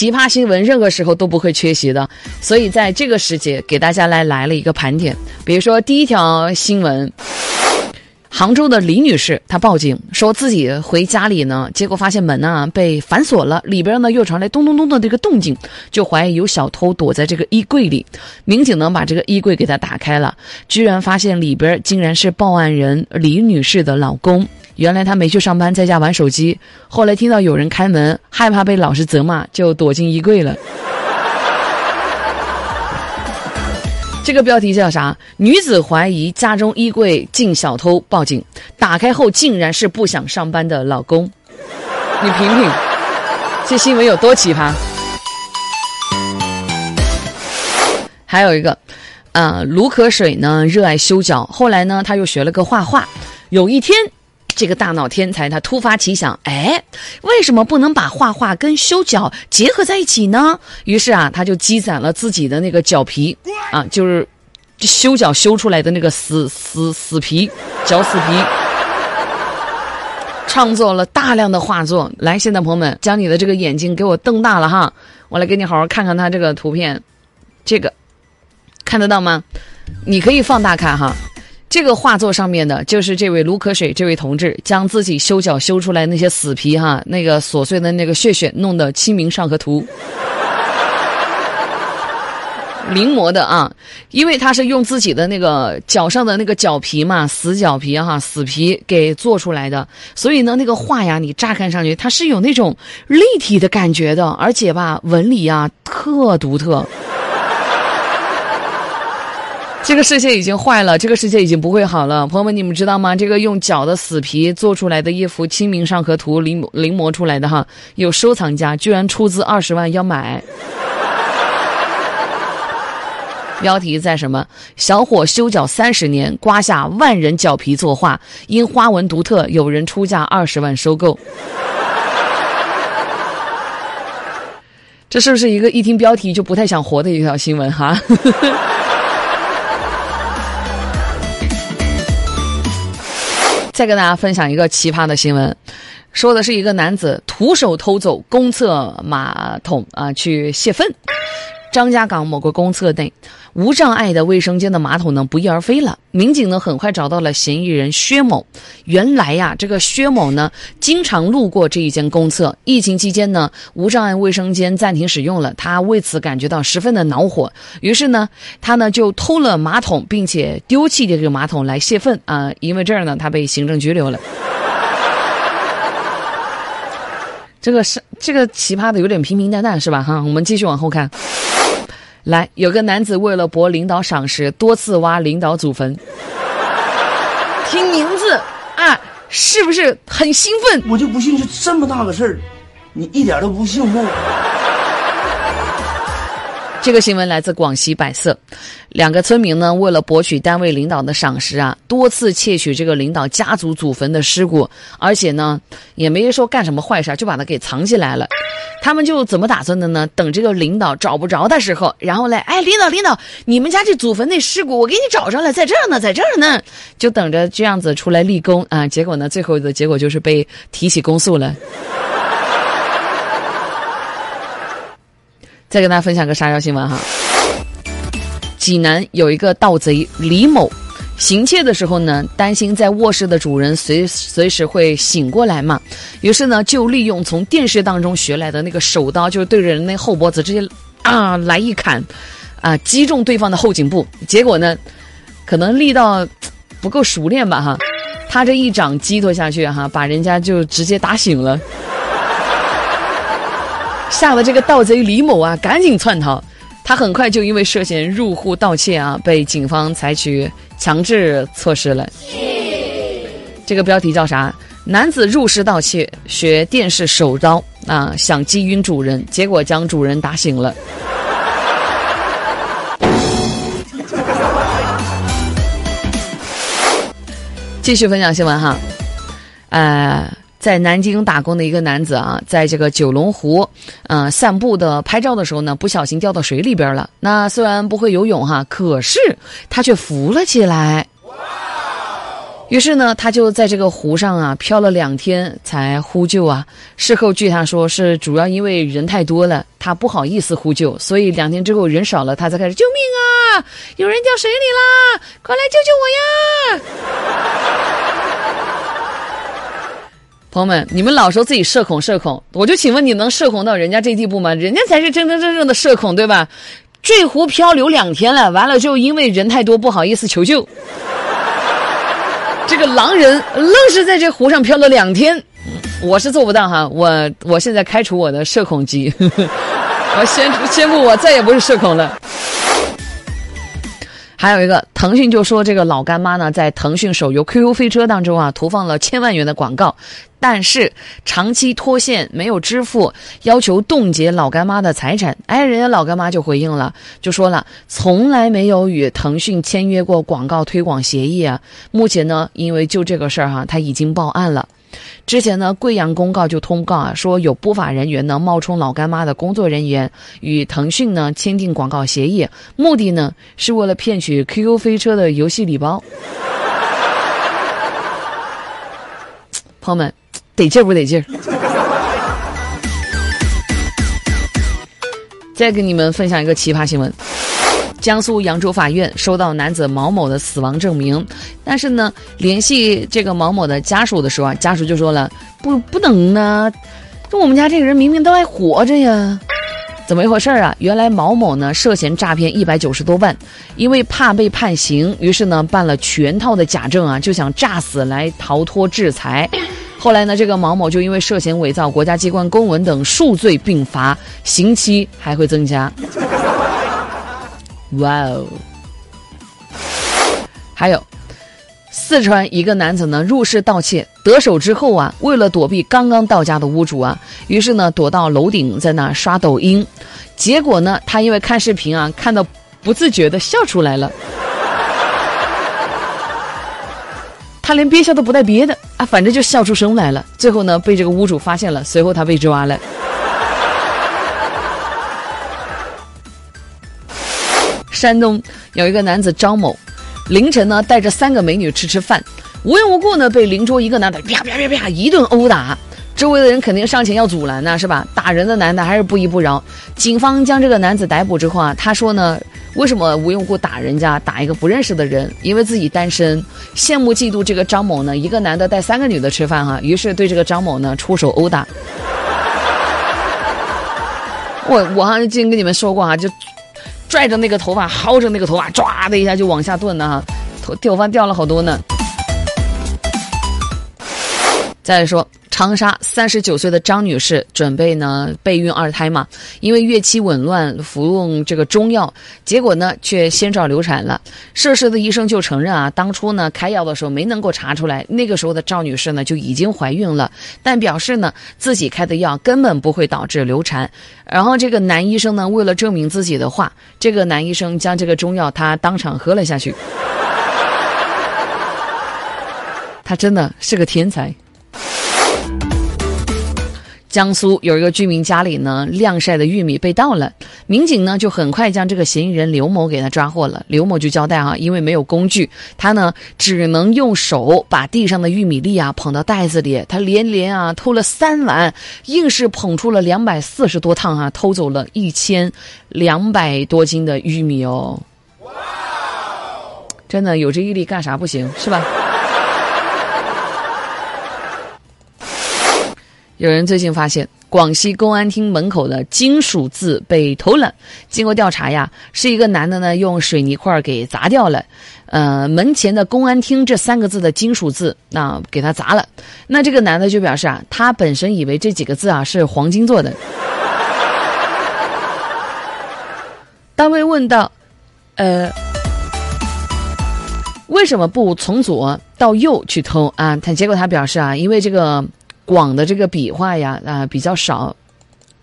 奇葩新闻任何时候都不会缺席的，所以在这个时节给大家来来了一个盘点。比如说第一条新闻。杭州的李女士，她报警说自己回家里呢，结果发现门呢被反锁了，里边呢又传来咚咚咚的这个动静，就怀疑有小偷躲在这个衣柜里。民警呢把这个衣柜给她打开了，居然发现里边竟然是报案人李女士的老公。原来他没去上班，在家玩手机，后来听到有人开门，害怕被老师责骂，就躲进衣柜了。这个标题叫啥？女子怀疑家中衣柜进小偷，报警。打开后竟然是不想上班的老公。你品品，这新闻有多奇葩？还有一个，呃，卢可水呢热爱修脚，后来呢他又学了个画画。有一天。这个大脑天才他突发奇想，哎，为什么不能把画画跟修脚结合在一起呢？于是啊，他就积攒了自己的那个脚皮，啊，就是修脚修出来的那个死死死皮，脚死皮，创作了大量的画作。来，现在朋友们，将你的这个眼睛给我瞪大了哈，我来给你好好看看他这个图片，这个看得到吗？你可以放大看哈。这个画作上面的，就是这位卢可水这位同志将自己修脚修出来那些死皮哈，那个琐碎的那个血血弄得《清明上河图》临摹的啊，因为他是用自己的那个脚上的那个脚皮嘛，死脚皮哈，死皮给做出来的，所以呢，那个画呀，你乍看上去它是有那种立体的感觉的，而且吧，纹理啊特独特。这个世界已经坏了，这个世界已经不会好了，朋友们，你们知道吗？这个用脚的死皮做出来的一幅《清明上河图》临临摹出来的哈，有收藏家居然出资二十万要买。标题在什么？小伙修脚三十年，刮下万人脚皮作画，因花纹独特，有人出价二十万收购。这是不是一个一听标题就不太想活的一条新闻哈？再跟大家分享一个奇葩的新闻，说的是一个男子徒手偷走公厕马桶啊，去泄愤。张家港某个公厕内。无障碍的卫生间的马桶呢不翼而飞了，民警呢很快找到了嫌疑人薛某。原来呀，这个薛某呢经常路过这一间公厕。疫情期间呢，无障碍卫生间暂停使用了，他为此感觉到十分的恼火。于是呢，他呢就偷了马桶，并且丢弃这个马桶来泄愤啊。因为这儿呢，他被行政拘留了。这个是这个奇葩的有点平平淡淡是吧？哈，我们继续往后看。来，有个男子为了博领导赏识，多次挖领导祖坟。听名字啊，是不是很兴奋？我就不信，就这么大个事儿，你一点都不兴奋。这个新闻来自广西百色，两个村民呢，为了博取单位领导的赏识啊，多次窃取这个领导家族祖坟的尸骨，而且呢，也没说干什么坏事，就把它给藏起来了。他们就怎么打算的呢？等这个领导找不着的时候，然后嘞，哎，领导，领导，你们家这祖坟那尸骨我给你找着了，在这儿呢，在这儿呢，就等着这样子出来立功啊。结果呢，最后的结果就是被提起公诉了。再跟大家分享个沙雕新闻哈，济南有一个盗贼李某，行窃的时候呢，担心在卧室的主人随随时会醒过来嘛，于是呢，就利用从电视当中学来的那个手刀，就是对着人那后脖子直接啊来一砍，啊击中对方的后颈部，结果呢，可能力道不够熟练吧哈，他这一掌击脱下去哈，把人家就直接打醒了。吓得这个盗贼李某啊，赶紧窜逃。他很快就因为涉嫌入户盗窃啊，被警方采取强制措施了。这个标题叫啥？男子入室盗窃，学电视手刀啊，想击晕主人，结果将主人打醒了。继续分享新闻哈，呃。在南京打工的一个男子啊，在这个九龙湖，嗯，散步的拍照的时候呢，不小心掉到水里边了。那虽然不会游泳哈，可是他却浮了起来。于是呢，他就在这个湖上啊漂了两天才呼救啊。事后据他说，是主要因为人太多了，他不好意思呼救，所以两天之后人少了，他才开始救命啊！有人掉水里啦，快来救救我呀！朋友们，你们老说自己社恐社恐，我就请问你能社恐到人家这地步吗？人家才是真真正正的社恐，对吧？坠湖漂流两天了，完了之后因为人太多不好意思求救。这个狼人愣是在这湖上漂了两天，我是做不到哈。我我现在开除我的社恐机，我宣宣布我再也不是社恐了。还有一个，腾讯就说这个老干妈呢，在腾讯手游 QQ 飞车当中啊，投放了千万元的广告，但是长期拖欠没有支付，要求冻结老干妈的财产。哎，人家老干妈就回应了，就说了从来没有与腾讯签约过广告推广协议啊。目前呢，因为就这个事儿哈，他已经报案了。之前呢，贵阳公告就通告啊，说有不法人员呢冒充老干妈的工作人员，与腾讯呢签订广告协议，目的呢是为了骗取 QQ 飞车的游戏礼包。朋友们，得劲不得劲儿？再给你们分享一个奇葩新闻。江苏扬州法院收到男子毛某的死亡证明，但是呢，联系这个毛某的家属的时候啊，家属就说了不不能呢，这我们家这个人明明都还活着呀，怎么一回事啊？原来毛某呢涉嫌诈骗一百九十多万，因为怕被判刑，于是呢办了全套的假证啊，就想诈死来逃脱制裁。后来呢，这个毛某就因为涉嫌伪造国家机关公文等数罪并罚，刑期还会增加。哇哦！还有，四川一个男子呢入室盗窃得手之后啊，为了躲避刚刚到家的屋主啊，于是呢躲到楼顶在那刷抖音，结果呢他因为看视频啊，看到不自觉的笑出来了，他连憋笑都不带憋的啊，反正就笑出声来了。最后呢被这个屋主发现了，随后他被抓了。山东有一个男子张某，凌晨呢带着三个美女吃吃饭，无缘无故呢被邻桌一个男的啪啪啪啪一顿殴打，周围的人肯定上前要阻拦呢，是吧？打人的男的还是不依不饶。警方将这个男子逮捕之后啊，他说呢，为什么无缘无故打人家，打一个不认识的人？因为自己单身，羡慕嫉妒这个张某呢，一个男的带三个女的吃饭哈，于是对这个张某呢出手殴打。我我好像之前跟你们说过哈，就。拽着那个头发，薅着那个头发，抓的一下就往下顿呢，头掉发掉了好多呢。再说长沙三十九岁的张女士准备呢备孕二胎嘛，因为月期紊乱，服用这个中药，结果呢却先兆流产了。涉事的医生就承认啊，当初呢开药的时候没能够查出来，那个时候的赵女士呢就已经怀孕了，但表示呢自己开的药根本不会导致流产。然后这个男医生呢为了证明自己的话，这个男医生将这个中药他当场喝了下去。他真的是个天才。江苏有一个居民家里呢，晾晒的玉米被盗了，民警呢就很快将这个嫌疑人刘某给他抓获了。刘某就交代啊，因为没有工具，他呢只能用手把地上的玉米粒啊捧到袋子里，他连连啊偷了三碗，硬是捧出了两百四十多趟啊，偷走了一千两百多斤的玉米哦。哇，真的有这毅力干啥不行是吧？有人最近发现广西公安厅门口的金属字被偷了，经过调查呀，是一个男的呢用水泥块给砸掉了，呃，门前的公安厅这三个字的金属字那给他砸了。那这个男的就表示啊，他本身以为这几个字啊是黄金做的。当被问到，呃，为什么不从左到右去偷啊？他结果他表示啊，因为这个。广的这个笔画呀啊比较少，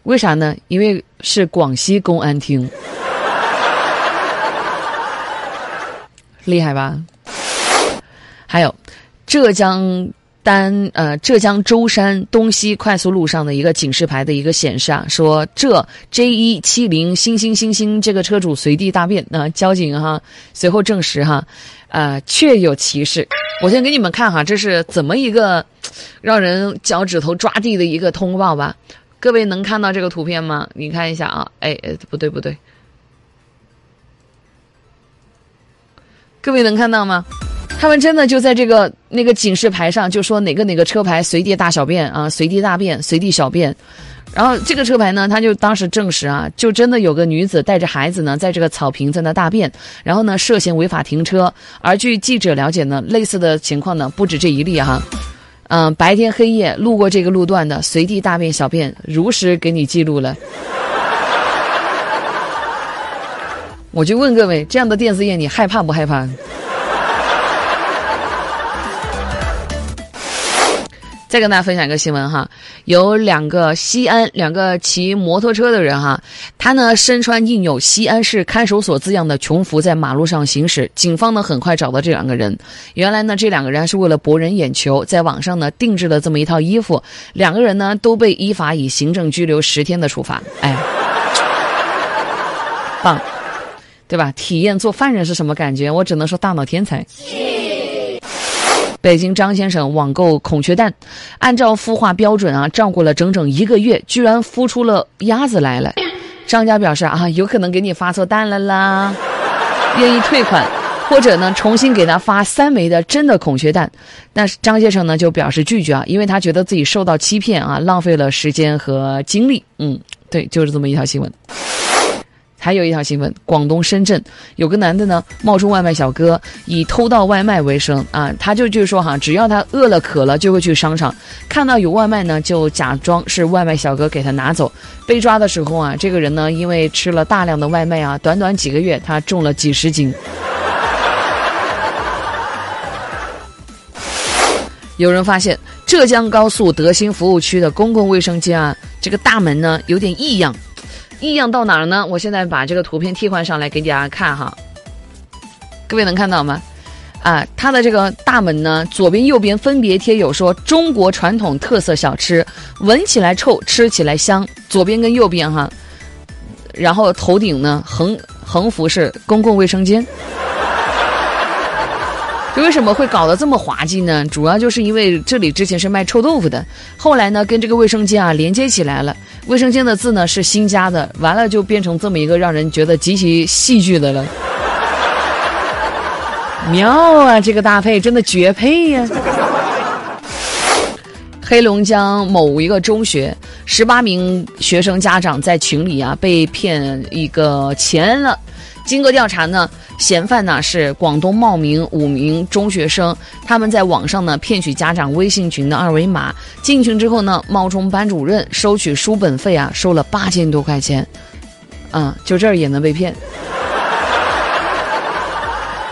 为啥呢？因为是广西公安厅，厉害吧？还有浙江丹呃浙江舟山东西快速路上的一个警示牌的一个显示啊，说这 J 一七零星星星星这个车主随地大便。那交警哈随后证实哈，呃确有其事。我先给你们看哈，这是怎么一个让人脚趾头抓地的一个通报吧？各位能看到这个图片吗？你看一下啊，哎哎不对不对，各位能看到吗？他们真的就在这个那个警示牌上就说哪个哪个车牌随地大小便啊，随地大便，随地小便。然后这个车牌呢，他就当时证实啊，就真的有个女子带着孩子呢，在这个草坪在那大便，然后呢涉嫌违法停车。而据记者了解呢，类似的情况呢不止这一例哈，嗯，白天黑夜路过这个路段的随地大便小便，如实给你记录了。我就问各位，这样的电子眼你害怕不害怕？再跟大家分享一个新闻哈，有两个西安两个骑摩托车的人哈，他呢身穿印有西安市看守所字样的穷服在马路上行驶，警方呢很快找到这两个人。原来呢这两个人是为了博人眼球，在网上呢定制了这么一套衣服，两个人呢都被依法以行政拘留十天的处罚。哎，棒，对吧？体验做犯人是什么感觉？我只能说大脑天才。北京张先生网购孔雀蛋，按照孵化标准啊，照顾了整整一个月，居然孵出了鸭子来了。商家表示啊，有可能给你发错蛋了啦，愿意退款，或者呢重新给他发三枚的真的孔雀蛋。但是张先生呢就表示拒绝啊，因为他觉得自己受到欺骗啊，浪费了时间和精力。嗯，对，就是这么一条新闻。还有一条新闻，广东深圳有个男的呢，冒充外卖小哥，以偷盗外卖为生啊。他就就是说哈，只要他饿了渴了，就会去商场，看到有外卖呢，就假装是外卖小哥给他拿走。被抓的时候啊，这个人呢，因为吃了大量的外卖啊，短短几个月他重了几十斤。有人发现浙江高速德兴服务区的公共卫生间啊，这个大门呢有点异样。异样到哪儿呢？我现在把这个图片替换上来给大家看哈，各位能看到吗？啊，它的这个大门呢，左边右边分别贴有说中国传统特色小吃，闻起来臭，吃起来香。左边跟右边哈，然后头顶呢横横幅是公共卫生间。为什么会搞得这么滑稽呢？主要就是因为这里之前是卖臭豆腐的，后来呢跟这个卫生间啊连接起来了。卫生间的字呢是新加的，完了就变成这么一个让人觉得极其戏剧的了。妙啊，这个搭配真的绝配呀！黑龙江某一个中学，十八名学生家长在群里啊被骗一个钱了。经过调查呢，嫌犯呢是广东茂名五名中学生，他们在网上呢骗取家长微信群的二维码，进群之后呢，冒充班主任收取书本费啊，收了八千多块钱，啊，就这儿也能被骗？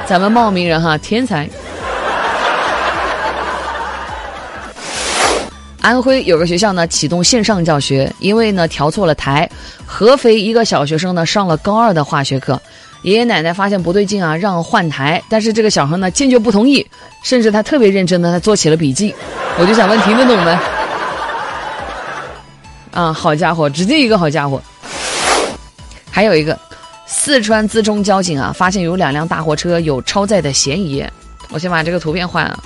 咱们茂名人哈，天才！安徽有个学校呢启动线上教学，因为呢调错了台，合肥一个小学生呢上了高二的化学课。爷爷奶奶发现不对劲啊，让换台，但是这个小孩呢坚决不同意，甚至他特别认真的他做起了笔记。我就想问，听得懂吗？啊，好家伙，直接一个好家伙。还有一个，四川资中交警啊，发现有两辆大货车有超载的嫌疑。我先把这个图片换了。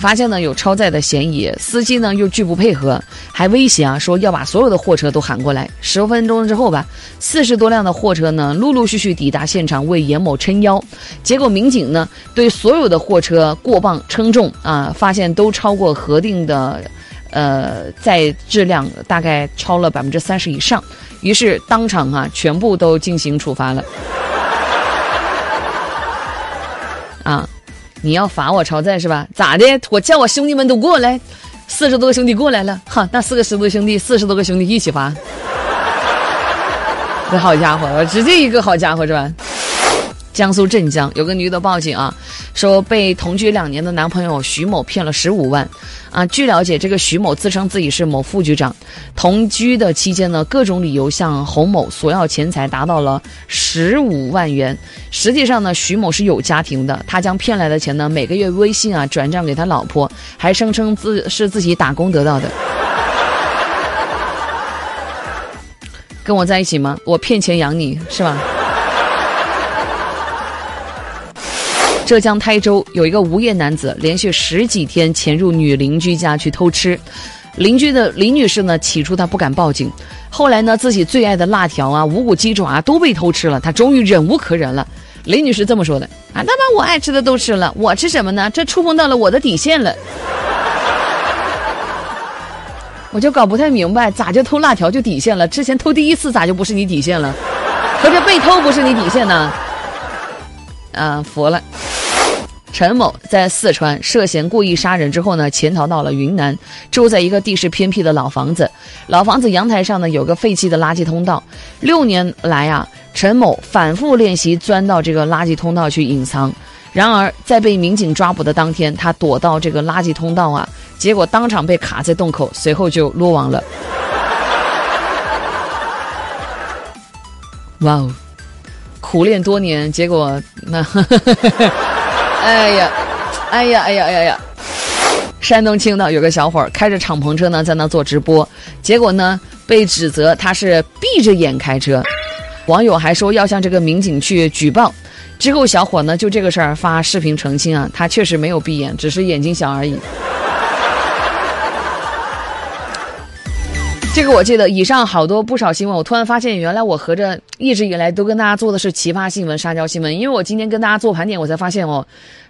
发现呢有超载的嫌疑，司机呢又拒不配合，还威胁啊说要把所有的货车都喊过来。十分钟之后吧，四十多辆的货车呢陆陆续续抵达现场为严某撑腰。结果民警呢对所有的货车过磅称重啊，发现都超过核定的，呃载质量大概超了百分之三十以上，于是当场啊全部都进行处罚了。啊。你要罚我超载是吧？咋的？我叫我兄弟们都过来，四十多个兄弟过来了，哈，那四个十多兄弟，四十多个兄弟一起罚。这好家伙，我直接一个好家伙是吧？江苏镇江有个女的报警啊，说被同居两年的男朋友徐某骗了十五万。啊，据了解，这个徐某自称自己是某副局长，同居的期间呢，各种理由向洪某索要钱财，达到了十五万元。实际上呢，徐某是有家庭的，他将骗来的钱呢，每个月微信啊转账给他老婆，还声称自是自己打工得到的。跟我在一起吗？我骗钱养你是吧？浙江台州有一个无业男子，连续十几天潜入女邻居家去偷吃。邻居的李女士呢，起初她不敢报警，后来呢，自己最爱的辣条啊、无骨鸡爪啊都被偷吃了，她终于忍无可忍了。李女士这么说的：“啊，他把我爱吃的都吃了，我吃什么呢？这触碰到了我的底线了。”我就搞不太明白，咋就偷辣条就底线了？之前偷第一次咋就不是你底线了？合着被偷不是你底线呢？啊，服了。陈某在四川涉嫌故意杀人之后呢，潜逃到了云南，住在一个地势偏僻的老房子。老房子阳台上呢有个废弃的垃圾通道。六年来啊，陈某反复练习钻到这个垃圾通道去隐藏。然而在被民警抓捕的当天，他躲到这个垃圾通道啊。结果当场被卡在洞口，随后就落网了。哇哦，苦练多年，结果那，呵呵呵哎呀，哎呀，哎呀，哎呀呀！山东青岛有个小伙儿开着敞篷车呢，在那做直播，结果呢被指责他是闭着眼开车，网友还说要向这个民警去举报。之后小伙呢就这个事儿发视频澄清啊，他确实没有闭眼，只是眼睛小而已。这个我记得，以上好多不少新闻，我突然发现，原来我合着一直以来都跟大家做的是奇葩新闻、沙雕新闻。因为我今天跟大家做盘点，我才发现哦，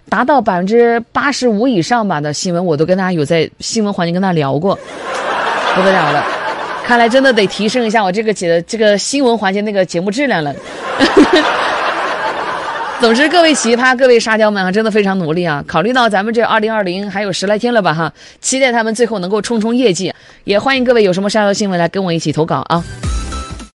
达到百分之八十五以上吧的新闻，我都跟大家有在新闻环节跟大家聊过，不得了了。看来真的得提升一下我这个节的这个新闻环节那个节目质量了。总之，各位奇葩、各位沙雕们啊，真的非常努力啊！考虑到咱们这二零二零还有十来天了吧哈，期待他们最后能够冲冲业绩，也欢迎各位有什么沙雕新闻来跟我一起投稿啊！